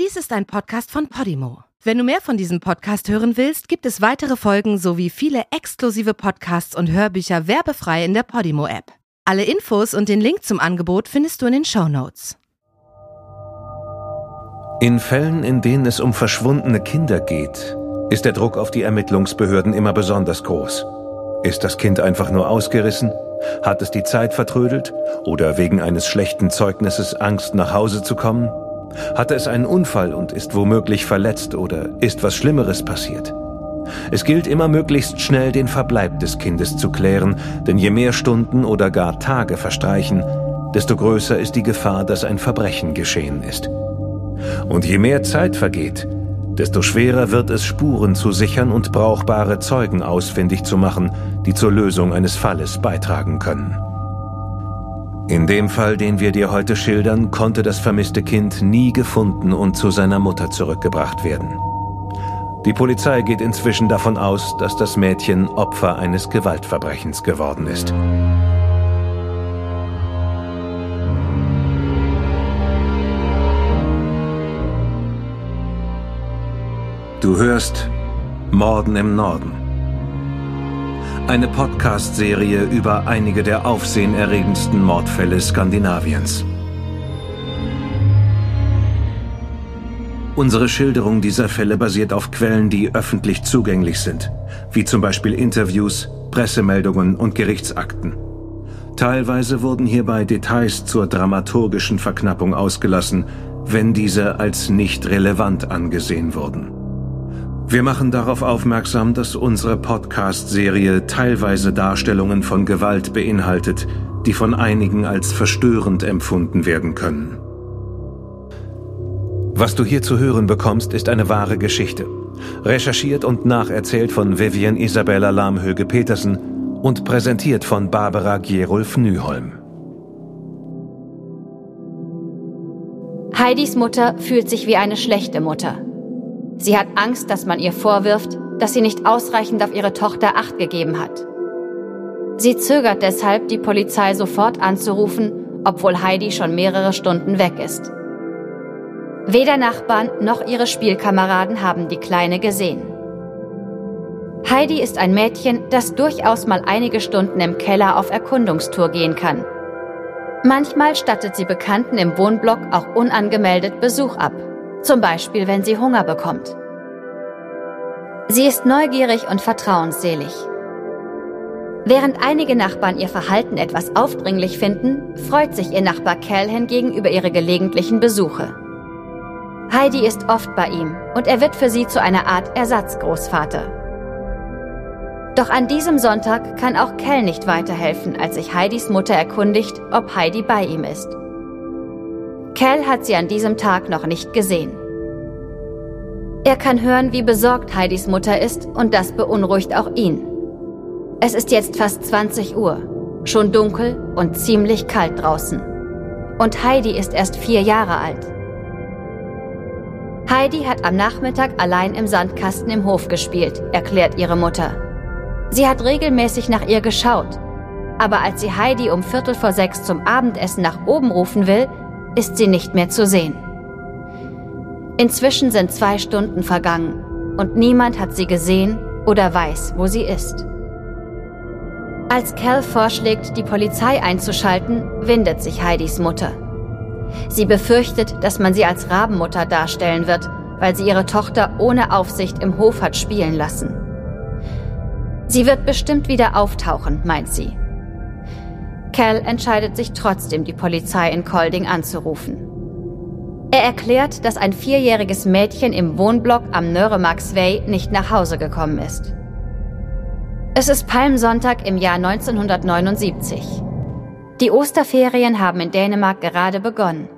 Dies ist ein Podcast von Podimo. Wenn du mehr von diesem Podcast hören willst, gibt es weitere Folgen sowie viele exklusive Podcasts und Hörbücher werbefrei in der Podimo-App. Alle Infos und den Link zum Angebot findest du in den Show Notes. In Fällen, in denen es um verschwundene Kinder geht, ist der Druck auf die Ermittlungsbehörden immer besonders groß. Ist das Kind einfach nur ausgerissen? Hat es die Zeit vertrödelt? Oder wegen eines schlechten Zeugnisses Angst, nach Hause zu kommen? Hatte es einen Unfall und ist womöglich verletzt oder ist was Schlimmeres passiert? Es gilt immer möglichst schnell den Verbleib des Kindes zu klären, denn je mehr Stunden oder gar Tage verstreichen, desto größer ist die Gefahr, dass ein Verbrechen geschehen ist. Und je mehr Zeit vergeht, desto schwerer wird es, Spuren zu sichern und brauchbare Zeugen ausfindig zu machen, die zur Lösung eines Falles beitragen können. In dem Fall, den wir dir heute schildern, konnte das vermisste Kind nie gefunden und zu seiner Mutter zurückgebracht werden. Die Polizei geht inzwischen davon aus, dass das Mädchen Opfer eines Gewaltverbrechens geworden ist. Du hörst Morden im Norden. Eine Podcast-Serie über einige der aufsehenerregendsten Mordfälle Skandinaviens. Unsere Schilderung dieser Fälle basiert auf Quellen, die öffentlich zugänglich sind, wie zum Beispiel Interviews, Pressemeldungen und Gerichtsakten. Teilweise wurden hierbei Details zur dramaturgischen Verknappung ausgelassen, wenn diese als nicht relevant angesehen wurden. Wir machen darauf aufmerksam, dass unsere Podcast-Serie teilweise Darstellungen von Gewalt beinhaltet, die von einigen als verstörend empfunden werden können. Was du hier zu hören bekommst, ist eine wahre Geschichte. Recherchiert und nacherzählt von Vivian Isabella Lahmhöge-Petersen und präsentiert von Barbara Gerulf Nyholm. Heidis Mutter fühlt sich wie eine schlechte Mutter. Sie hat Angst, dass man ihr vorwirft, dass sie nicht ausreichend auf ihre Tochter Acht gegeben hat. Sie zögert deshalb, die Polizei sofort anzurufen, obwohl Heidi schon mehrere Stunden weg ist. Weder Nachbarn noch ihre Spielkameraden haben die Kleine gesehen. Heidi ist ein Mädchen, das durchaus mal einige Stunden im Keller auf Erkundungstour gehen kann. Manchmal stattet sie Bekannten im Wohnblock auch unangemeldet Besuch ab zum Beispiel wenn sie Hunger bekommt. Sie ist neugierig und vertrauensselig. Während einige Nachbarn ihr Verhalten etwas aufdringlich finden, freut sich ihr Nachbar Cal hingegen über ihre gelegentlichen Besuche. Heidi ist oft bei ihm und er wird für sie zu einer Art Ersatzgroßvater. Doch an diesem Sonntag kann auch Cal nicht weiterhelfen, als sich Heidis Mutter erkundigt, ob Heidi bei ihm ist. Cal hat sie an diesem Tag noch nicht gesehen. Er kann hören, wie besorgt Heidis Mutter ist und das beunruhigt auch ihn. Es ist jetzt fast 20 Uhr, schon dunkel und ziemlich kalt draußen. Und Heidi ist erst vier Jahre alt. Heidi hat am Nachmittag allein im Sandkasten im Hof gespielt, erklärt ihre Mutter. Sie hat regelmäßig nach ihr geschaut. Aber als sie Heidi um Viertel vor sechs zum Abendessen nach oben rufen will, ist sie nicht mehr zu sehen. Inzwischen sind zwei Stunden vergangen und niemand hat sie gesehen oder weiß, wo sie ist. Als Cal vorschlägt, die Polizei einzuschalten, windet sich Heidis Mutter. Sie befürchtet, dass man sie als Rabenmutter darstellen wird, weil sie ihre Tochter ohne Aufsicht im Hof hat spielen lassen. Sie wird bestimmt wieder auftauchen, meint sie. Cal entscheidet sich trotzdem, die Polizei in Colding anzurufen. Er erklärt, dass ein vierjähriges Mädchen im Wohnblock am Nöremax Way nicht nach Hause gekommen ist. Es ist Palmsonntag im Jahr 1979. Die Osterferien haben in Dänemark gerade begonnen.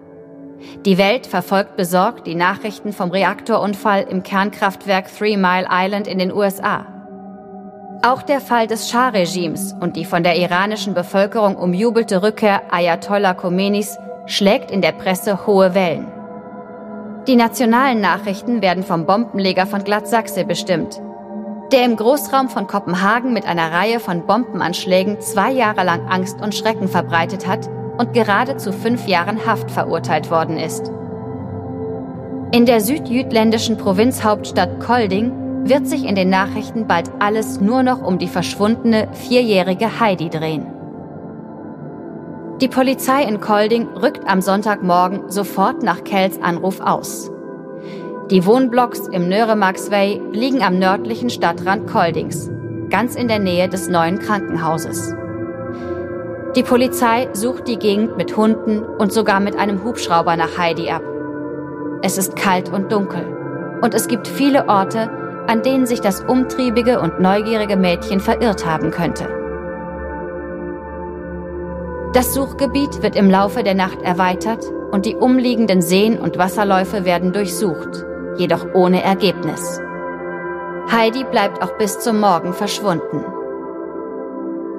Die Welt verfolgt besorgt die Nachrichten vom Reaktorunfall im Kernkraftwerk Three Mile Island in den USA. Auch der Fall des Schah-Regimes und die von der iranischen Bevölkerung umjubelte Rückkehr Ayatollah Khomeinis schlägt in der Presse hohe Wellen. Die nationalen Nachrichten werden vom Bombenleger von Glatzachse bestimmt, der im Großraum von Kopenhagen mit einer Reihe von Bombenanschlägen zwei Jahre lang Angst und Schrecken verbreitet hat und gerade zu fünf Jahren Haft verurteilt worden ist. In der südjütländischen Provinzhauptstadt Kolding wird sich in den Nachrichten bald alles nur noch um die verschwundene vierjährige Heidi drehen. Die Polizei in Kolding rückt am Sonntagmorgen sofort nach Kells Anruf aus. Die Wohnblocks im Nöremarkswey liegen am nördlichen Stadtrand Koldings, ganz in der Nähe des neuen Krankenhauses. Die Polizei sucht die Gegend mit Hunden und sogar mit einem Hubschrauber nach Heidi ab. Es ist kalt und dunkel und es gibt viele Orte, an denen sich das umtriebige und neugierige Mädchen verirrt haben könnte. Das Suchgebiet wird im Laufe der Nacht erweitert und die umliegenden Seen und Wasserläufe werden durchsucht, jedoch ohne Ergebnis. Heidi bleibt auch bis zum Morgen verschwunden.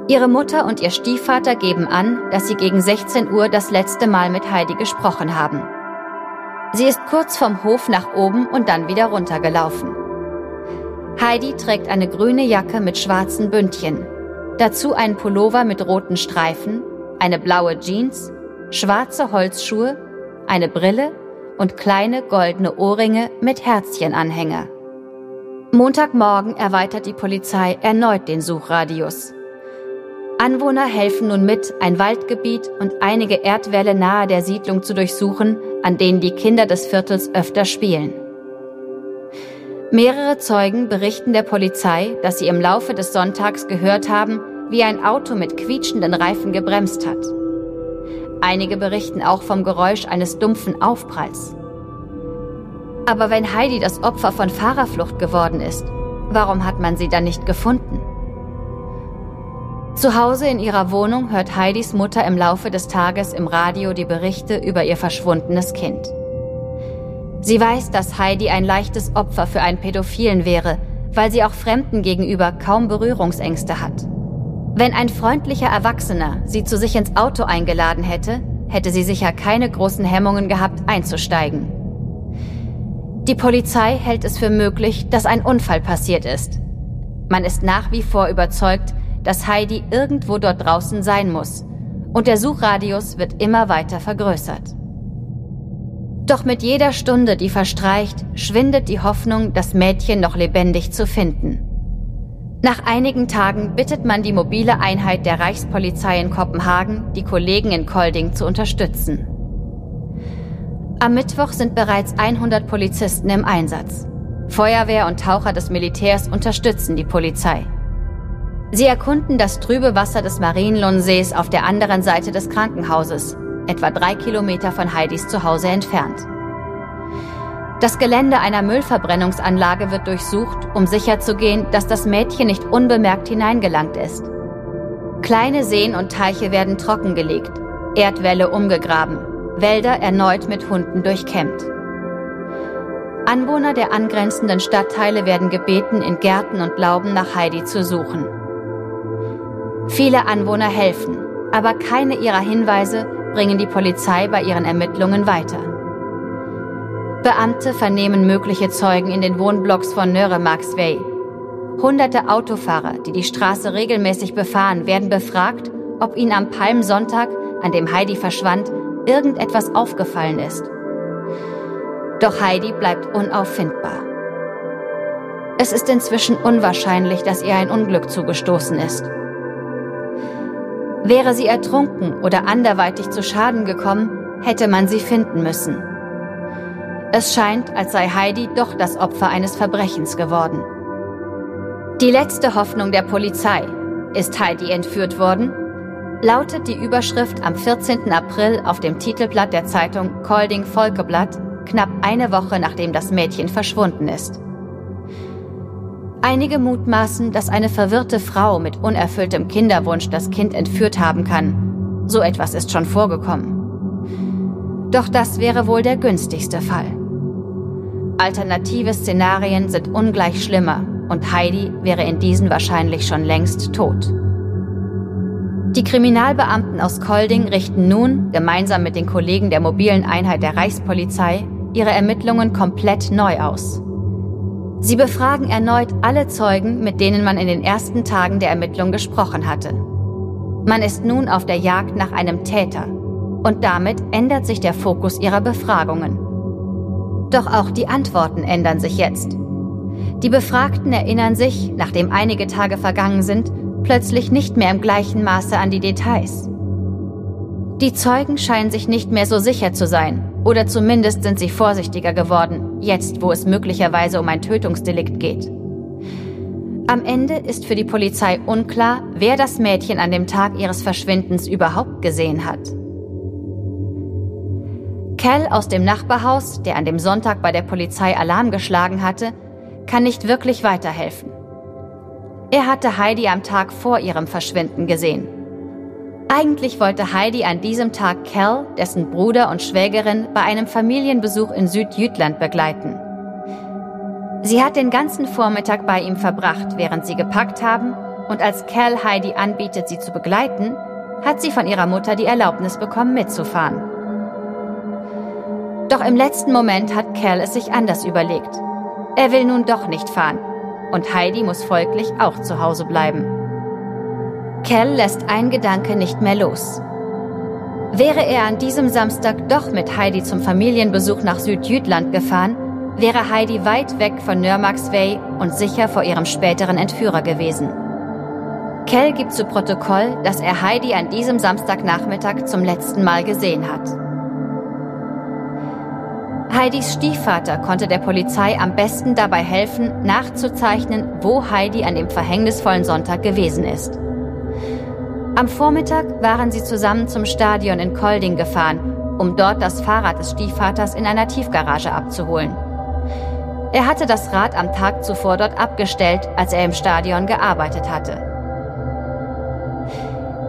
Ihre Mutter und ihr Stiefvater geben an, dass sie gegen 16 Uhr das letzte Mal mit Heidi gesprochen haben. Sie ist kurz vom Hof nach oben und dann wieder runtergelaufen. Heidi trägt eine grüne Jacke mit schwarzen Bündchen, dazu einen Pullover mit roten Streifen, eine blaue Jeans, schwarze Holzschuhe, eine Brille und kleine goldene Ohrringe mit Herzchenanhänger. Montagmorgen erweitert die Polizei erneut den Suchradius. Anwohner helfen nun mit, ein Waldgebiet und einige Erdwälle nahe der Siedlung zu durchsuchen, an denen die Kinder des Viertels öfter spielen. Mehrere Zeugen berichten der Polizei, dass sie im Laufe des Sonntags gehört haben, wie ein Auto mit quietschenden Reifen gebremst hat. Einige berichten auch vom Geräusch eines dumpfen Aufpralls. Aber wenn Heidi das Opfer von Fahrerflucht geworden ist, warum hat man sie dann nicht gefunden? Zu Hause in ihrer Wohnung hört Heidis Mutter im Laufe des Tages im Radio die Berichte über ihr verschwundenes Kind. Sie weiß, dass Heidi ein leichtes Opfer für einen Pädophilen wäre, weil sie auch Fremden gegenüber kaum Berührungsängste hat. Wenn ein freundlicher Erwachsener sie zu sich ins Auto eingeladen hätte, hätte sie sicher keine großen Hemmungen gehabt, einzusteigen. Die Polizei hält es für möglich, dass ein Unfall passiert ist. Man ist nach wie vor überzeugt, dass Heidi irgendwo dort draußen sein muss, und der Suchradius wird immer weiter vergrößert. Doch mit jeder Stunde, die verstreicht, schwindet die Hoffnung, das Mädchen noch lebendig zu finden. Nach einigen Tagen bittet man die mobile Einheit der Reichspolizei in Kopenhagen, die Kollegen in Kolding zu unterstützen. Am Mittwoch sind bereits 100 Polizisten im Einsatz. Feuerwehr und Taucher des Militärs unterstützen die Polizei. Sie erkunden das trübe Wasser des Marienlundsees auf der anderen Seite des Krankenhauses, etwa drei Kilometer von Heidis Zuhause entfernt. Das Gelände einer Müllverbrennungsanlage wird durchsucht, um sicherzugehen, dass das Mädchen nicht unbemerkt hineingelangt ist. Kleine Seen und Teiche werden trockengelegt, Erdwälle umgegraben, Wälder erneut mit Hunden durchkämmt. Anwohner der angrenzenden Stadtteile werden gebeten, in Gärten und Lauben nach Heidi zu suchen. Viele Anwohner helfen, aber keine ihrer Hinweise bringen die Polizei bei ihren Ermittlungen weiter. Beamte vernehmen mögliche Zeugen in den Wohnblocks von Nöremarkswey. Hunderte Autofahrer, die die Straße regelmäßig befahren, werden befragt, ob ihnen am Palmsonntag, an dem Heidi verschwand, irgendetwas aufgefallen ist. Doch Heidi bleibt unauffindbar. Es ist inzwischen unwahrscheinlich, dass ihr ein Unglück zugestoßen ist. Wäre sie ertrunken oder anderweitig zu Schaden gekommen, hätte man sie finden müssen. Es scheint, als sei Heidi doch das Opfer eines Verbrechens geworden. Die letzte Hoffnung der Polizei. Ist Heidi entführt worden? Lautet die Überschrift am 14. April auf dem Titelblatt der Zeitung Kolding Volkeblatt, knapp eine Woche nachdem das Mädchen verschwunden ist. Einige mutmaßen, dass eine verwirrte Frau mit unerfülltem Kinderwunsch das Kind entführt haben kann. So etwas ist schon vorgekommen. Doch das wäre wohl der günstigste Fall. Alternative Szenarien sind ungleich schlimmer und Heidi wäre in diesen wahrscheinlich schon längst tot. Die Kriminalbeamten aus Kolding richten nun, gemeinsam mit den Kollegen der mobilen Einheit der Reichspolizei, ihre Ermittlungen komplett neu aus. Sie befragen erneut alle Zeugen, mit denen man in den ersten Tagen der Ermittlung gesprochen hatte. Man ist nun auf der Jagd nach einem Täter und damit ändert sich der Fokus ihrer Befragungen. Doch auch die Antworten ändern sich jetzt. Die Befragten erinnern sich, nachdem einige Tage vergangen sind, plötzlich nicht mehr im gleichen Maße an die Details. Die Zeugen scheinen sich nicht mehr so sicher zu sein, oder zumindest sind sie vorsichtiger geworden, jetzt wo es möglicherweise um ein Tötungsdelikt geht. Am Ende ist für die Polizei unklar, wer das Mädchen an dem Tag ihres Verschwindens überhaupt gesehen hat. Cal aus dem Nachbarhaus, der an dem Sonntag bei der Polizei Alarm geschlagen hatte, kann nicht wirklich weiterhelfen. Er hatte Heidi am Tag vor ihrem Verschwinden gesehen. Eigentlich wollte Heidi an diesem Tag Cal, dessen Bruder und Schwägerin, bei einem Familienbesuch in Südjütland begleiten. Sie hat den ganzen Vormittag bei ihm verbracht, während sie gepackt haben, und als Cal Heidi anbietet, sie zu begleiten, hat sie von ihrer Mutter die Erlaubnis bekommen, mitzufahren. Doch im letzten Moment hat Cal es sich anders überlegt. Er will nun doch nicht fahren und Heidi muss folglich auch zu Hause bleiben. Cal lässt ein Gedanke nicht mehr los. Wäre er an diesem Samstag doch mit Heidi zum Familienbesuch nach Südjütland gefahren, wäre Heidi weit weg von Nürmaxway und sicher vor ihrem späteren Entführer gewesen. Kell gibt zu Protokoll, dass er Heidi an diesem Samstagnachmittag zum letzten Mal gesehen hat. Heidis Stiefvater konnte der Polizei am besten dabei helfen, nachzuzeichnen, wo Heidi an dem verhängnisvollen Sonntag gewesen ist. Am Vormittag waren sie zusammen zum Stadion in Kolding gefahren, um dort das Fahrrad des Stiefvaters in einer Tiefgarage abzuholen. Er hatte das Rad am Tag zuvor dort abgestellt, als er im Stadion gearbeitet hatte.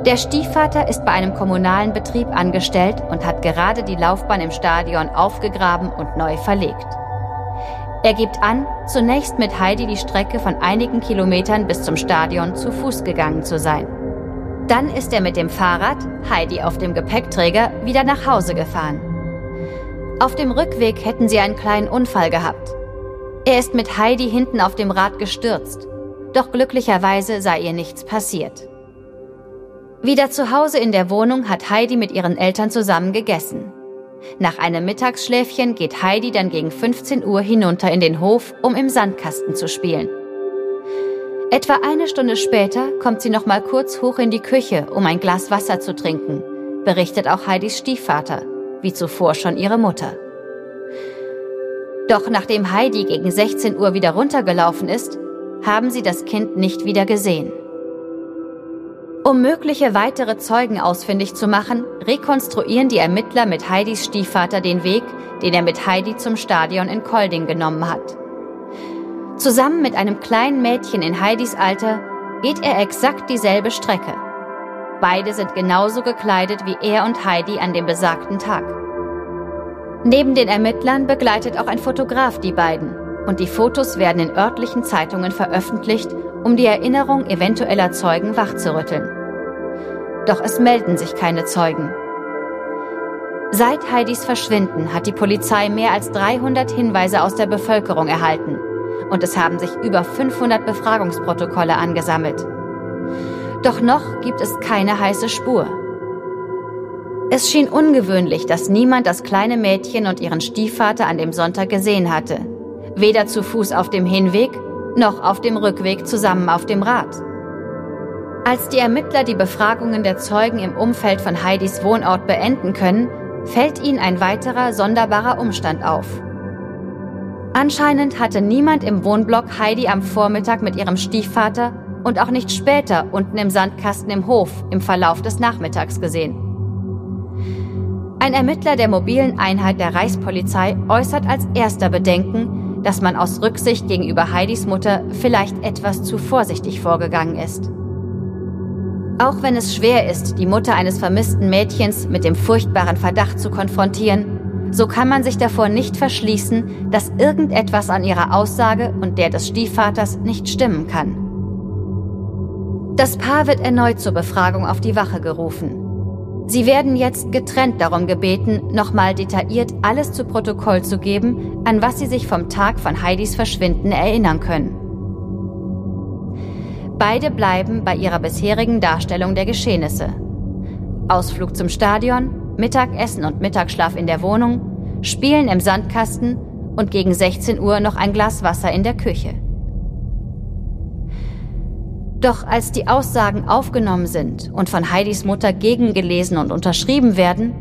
Der Stiefvater ist bei einem kommunalen Betrieb angestellt und hat gerade die Laufbahn im Stadion aufgegraben und neu verlegt. Er gibt an, zunächst mit Heidi die Strecke von einigen Kilometern bis zum Stadion zu Fuß gegangen zu sein. Dann ist er mit dem Fahrrad, Heidi auf dem Gepäckträger, wieder nach Hause gefahren. Auf dem Rückweg hätten sie einen kleinen Unfall gehabt. Er ist mit Heidi hinten auf dem Rad gestürzt, doch glücklicherweise sei ihr nichts passiert. Wieder zu Hause in der Wohnung hat Heidi mit ihren Eltern zusammen gegessen. Nach einem Mittagsschläfchen geht Heidi dann gegen 15 Uhr hinunter in den Hof, um im Sandkasten zu spielen. Etwa eine Stunde später kommt sie noch mal kurz hoch in die Küche, um ein Glas Wasser zu trinken, berichtet auch Heidis Stiefvater, wie zuvor schon ihre Mutter. Doch nachdem Heidi gegen 16 Uhr wieder runtergelaufen ist, haben sie das Kind nicht wieder gesehen. Um mögliche weitere Zeugen ausfindig zu machen, rekonstruieren die Ermittler mit Heidis Stiefvater den Weg, den er mit Heidi zum Stadion in Kolding genommen hat. Zusammen mit einem kleinen Mädchen in Heidis Alter geht er exakt dieselbe Strecke. Beide sind genauso gekleidet wie er und Heidi an dem besagten Tag. Neben den Ermittlern begleitet auch ein Fotograf die beiden und die Fotos werden in örtlichen Zeitungen veröffentlicht, um die Erinnerung eventueller Zeugen wachzurütteln. Doch es melden sich keine Zeugen. Seit Heidis Verschwinden hat die Polizei mehr als 300 Hinweise aus der Bevölkerung erhalten und es haben sich über 500 Befragungsprotokolle angesammelt. Doch noch gibt es keine heiße Spur. Es schien ungewöhnlich, dass niemand das kleine Mädchen und ihren Stiefvater an dem Sonntag gesehen hatte. Weder zu Fuß auf dem Hinweg noch auf dem Rückweg zusammen auf dem Rad. Als die Ermittler die Befragungen der Zeugen im Umfeld von Heidis Wohnort beenden können, fällt ihnen ein weiterer sonderbarer Umstand auf. Anscheinend hatte niemand im Wohnblock Heidi am Vormittag mit ihrem Stiefvater und auch nicht später unten im Sandkasten im Hof im Verlauf des Nachmittags gesehen. Ein Ermittler der mobilen Einheit der Reichspolizei äußert als erster Bedenken, dass man aus Rücksicht gegenüber Heidis Mutter vielleicht etwas zu vorsichtig vorgegangen ist. Auch wenn es schwer ist, die Mutter eines vermissten Mädchens mit dem furchtbaren Verdacht zu konfrontieren, so kann man sich davor nicht verschließen, dass irgendetwas an ihrer Aussage und der des Stiefvaters nicht stimmen kann. Das Paar wird erneut zur Befragung auf die Wache gerufen. Sie werden jetzt getrennt darum gebeten, nochmal detailliert alles zu Protokoll zu geben, an was sie sich vom Tag von Heidis Verschwinden erinnern können. Beide bleiben bei ihrer bisherigen Darstellung der Geschehnisse. Ausflug zum Stadion, Mittagessen und Mittagsschlaf in der Wohnung, Spielen im Sandkasten und gegen 16 Uhr noch ein Glas Wasser in der Küche. Doch als die Aussagen aufgenommen sind und von Heidis Mutter gegengelesen und unterschrieben werden,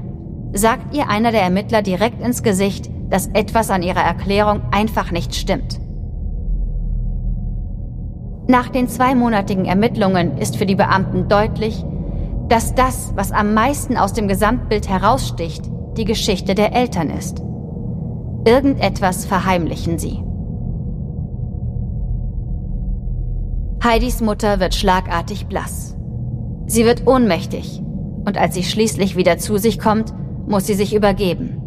sagt ihr einer der Ermittler direkt ins Gesicht, dass etwas an ihrer Erklärung einfach nicht stimmt. Nach den zweimonatigen Ermittlungen ist für die Beamten deutlich, dass das, was am meisten aus dem Gesamtbild heraussticht, die Geschichte der Eltern ist. Irgendetwas verheimlichen sie. Heidis Mutter wird schlagartig blass. Sie wird ohnmächtig und als sie schließlich wieder zu sich kommt, muss sie sich übergeben.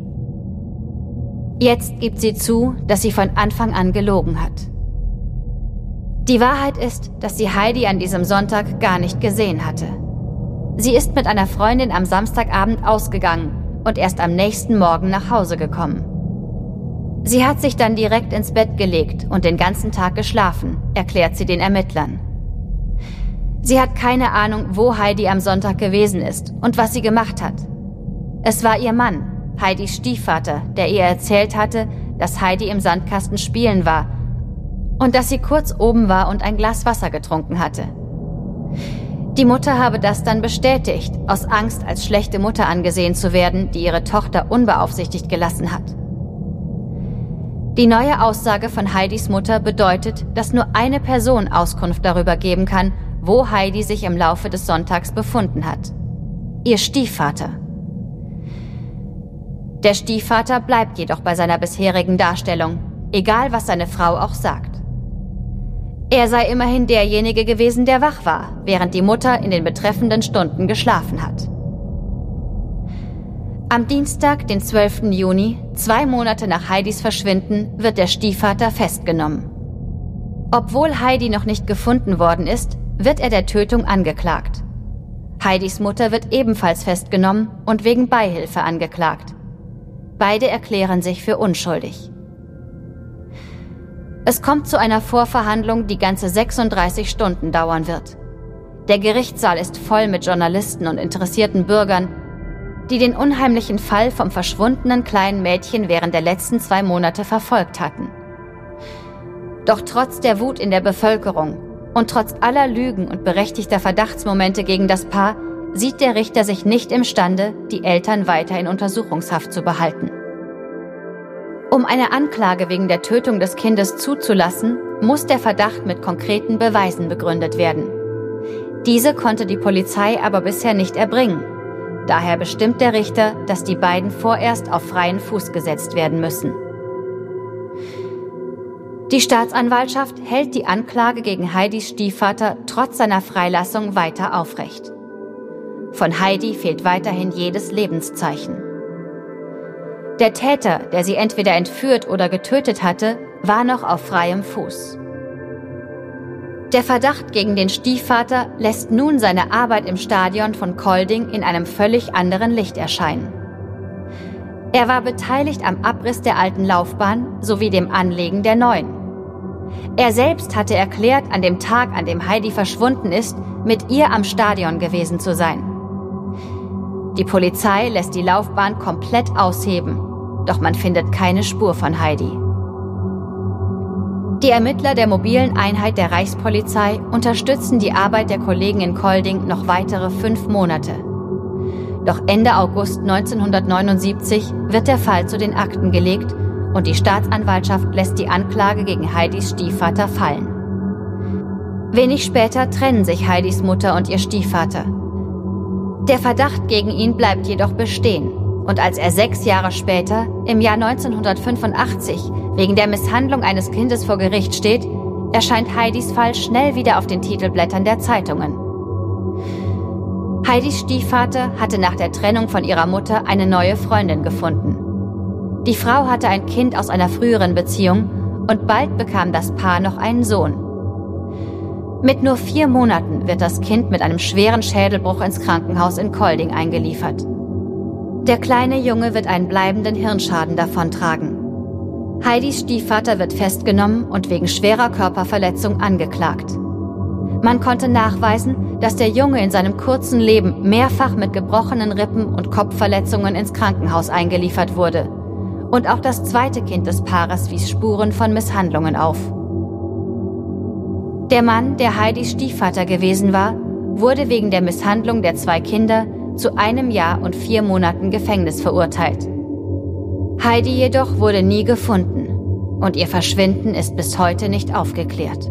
Jetzt gibt sie zu, dass sie von Anfang an gelogen hat. Die Wahrheit ist, dass sie Heidi an diesem Sonntag gar nicht gesehen hatte. Sie ist mit einer Freundin am Samstagabend ausgegangen und erst am nächsten Morgen nach Hause gekommen. Sie hat sich dann direkt ins Bett gelegt und den ganzen Tag geschlafen, erklärt sie den Ermittlern. Sie hat keine Ahnung, wo Heidi am Sonntag gewesen ist und was sie gemacht hat. Es war ihr Mann, Heidis Stiefvater, der ihr erzählt hatte, dass Heidi im Sandkasten spielen war und dass sie kurz oben war und ein Glas Wasser getrunken hatte. Die Mutter habe das dann bestätigt, aus Angst, als schlechte Mutter angesehen zu werden, die ihre Tochter unbeaufsichtigt gelassen hat. Die neue Aussage von Heidis Mutter bedeutet, dass nur eine Person Auskunft darüber geben kann, wo Heidi sich im Laufe des Sonntags befunden hat. Ihr Stiefvater. Der Stiefvater bleibt jedoch bei seiner bisherigen Darstellung, egal was seine Frau auch sagt. Er sei immerhin derjenige gewesen, der wach war, während die Mutter in den betreffenden Stunden geschlafen hat. Am Dienstag, den 12. Juni, zwei Monate nach Heidis Verschwinden, wird der Stiefvater festgenommen. Obwohl Heidi noch nicht gefunden worden ist, wird er der Tötung angeklagt. Heidis Mutter wird ebenfalls festgenommen und wegen Beihilfe angeklagt. Beide erklären sich für unschuldig. Es kommt zu einer Vorverhandlung, die ganze 36 Stunden dauern wird. Der Gerichtssaal ist voll mit Journalisten und interessierten Bürgern, die den unheimlichen Fall vom verschwundenen kleinen Mädchen während der letzten zwei Monate verfolgt hatten. Doch trotz der Wut in der Bevölkerung und trotz aller Lügen und berechtigter Verdachtsmomente gegen das Paar sieht der Richter sich nicht imstande, die Eltern weiter in Untersuchungshaft zu behalten. Um eine Anklage wegen der Tötung des Kindes zuzulassen, muss der Verdacht mit konkreten Beweisen begründet werden. Diese konnte die Polizei aber bisher nicht erbringen. Daher bestimmt der Richter, dass die beiden vorerst auf freien Fuß gesetzt werden müssen. Die Staatsanwaltschaft hält die Anklage gegen Heidis Stiefvater trotz seiner Freilassung weiter aufrecht. Von Heidi fehlt weiterhin jedes Lebenszeichen. Der Täter, der sie entweder entführt oder getötet hatte, war noch auf freiem Fuß. Der Verdacht gegen den Stiefvater lässt nun seine Arbeit im Stadion von Kolding in einem völlig anderen Licht erscheinen. Er war beteiligt am Abriss der alten Laufbahn sowie dem Anlegen der neuen. Er selbst hatte erklärt, an dem Tag, an dem Heidi verschwunden ist, mit ihr am Stadion gewesen zu sein. Die Polizei lässt die Laufbahn komplett ausheben doch man findet keine Spur von Heidi. Die Ermittler der mobilen Einheit der Reichspolizei unterstützen die Arbeit der Kollegen in Kolding noch weitere fünf Monate. Doch Ende August 1979 wird der Fall zu den Akten gelegt und die Staatsanwaltschaft lässt die Anklage gegen Heidis Stiefvater fallen. Wenig später trennen sich Heidis Mutter und ihr Stiefvater. Der Verdacht gegen ihn bleibt jedoch bestehen und als er sechs Jahre später, im Jahr 1985, wegen der Misshandlung eines Kindes vor Gericht steht, erscheint Heidis Fall schnell wieder auf den Titelblättern der Zeitungen. Heidis Stiefvater hatte nach der Trennung von ihrer Mutter eine neue Freundin gefunden. Die Frau hatte ein Kind aus einer früheren Beziehung und bald bekam das Paar noch einen Sohn. Mit nur vier Monaten wird das Kind mit einem schweren Schädelbruch ins Krankenhaus in Kolding eingeliefert. Der kleine Junge wird einen bleibenden Hirnschaden davontragen. Heidis Stiefvater wird festgenommen und wegen schwerer Körperverletzung angeklagt. Man konnte nachweisen, dass der Junge in seinem kurzen Leben mehrfach mit gebrochenen Rippen und Kopfverletzungen ins Krankenhaus eingeliefert wurde Und auch das zweite Kind des Paares wies Spuren von Misshandlungen auf. Der Mann, der Heidis Stiefvater gewesen war, wurde wegen der Misshandlung der zwei Kinder zu einem Jahr und vier Monaten Gefängnis verurteilt. Heidi jedoch wurde nie gefunden und ihr Verschwinden ist bis heute nicht aufgeklärt.